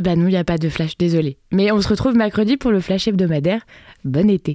Eh ben nous, il n'y a pas de flash, désolé. Mais on se retrouve mercredi pour le flash hebdomadaire. Bon été